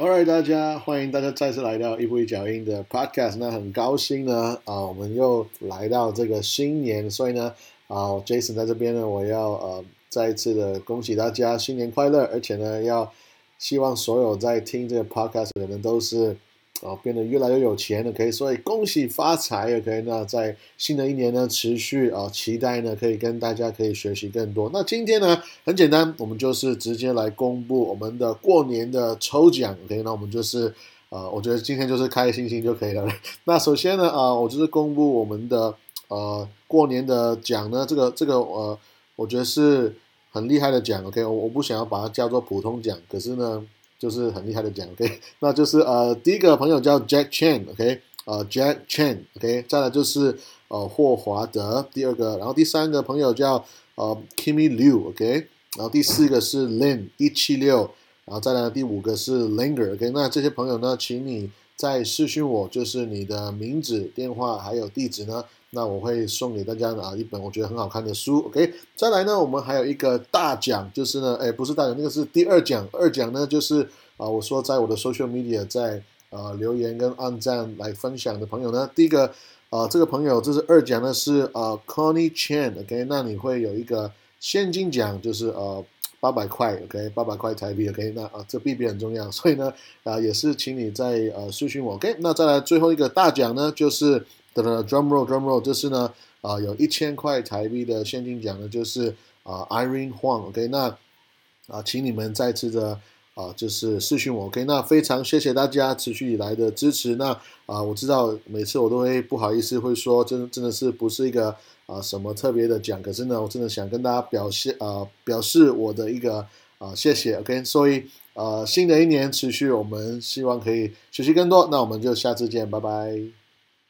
All right，大家欢迎大家再次来到一步一脚印的 Podcast。那很高兴呢，啊，我们又来到这个新年，所以呢，啊，Jason 在这边呢，我要呃再一次的恭喜大家新年快乐，而且呢，要希望所有在听这个 Podcast 的人都是。啊，变得越来越有钱了，可以，所以恭喜发财可以。那在新的一年呢，持续啊，期待呢，可以跟大家可以学习更多。那今天呢，很简单，我们就是直接来公布我们的过年的抽奖，OK？那我们就是啊，我觉得今天就是开开心心就可以了。那首先呢，啊，我就是公布我们的呃过年的奖呢，这个这个呃，我觉得是很厉害的奖，OK？我我不想要把它叫做普通奖，可是呢。就是很厉害的奖，OK，那就是呃，第一个朋友叫 Jack Chen，OK，呃，Jack Chen，OK，再来就是呃霍华德，第二个，然后第三个朋友叫呃 Kimmy Liu，OK，然后第四个是 Lin 一七六，然后再来第五个是 Linger，OK，那这些朋友呢，请你在私讯我，就是你的名字、电话还有地址呢。那我会送给大家啊一本我觉得很好看的书，OK。再来呢，我们还有一个大奖，就是呢，哎，不是大奖，那个是第二奖。二奖呢，就是啊，我说在我的 social media 在啊留言跟按赞来分享的朋友呢，第一个啊这个朋友这是二奖呢是啊 Connie Chan，OK。那你会有一个现金奖，就是呃八百块，OK，八百块台币，OK。那啊这币币很重要，所以呢啊也是请你在呃私讯我，OK。那再来最后一个大奖呢，就是。的 drum roll drum roll，这是呢啊有一千块台币的现金奖呢，就是啊 Irene Huang，OK，那啊请你们再次的啊就是私讯我，OK，那非常谢谢大家持续以来的支持。那啊我知道每次我都会不好意思会说，真真的是不是一个啊什么特别的奖，可是呢我真的想跟大家表示啊表示我的一个啊谢谢，OK，所以啊新的一年持续我们希望可以学习更多，那我们就下次见，拜拜。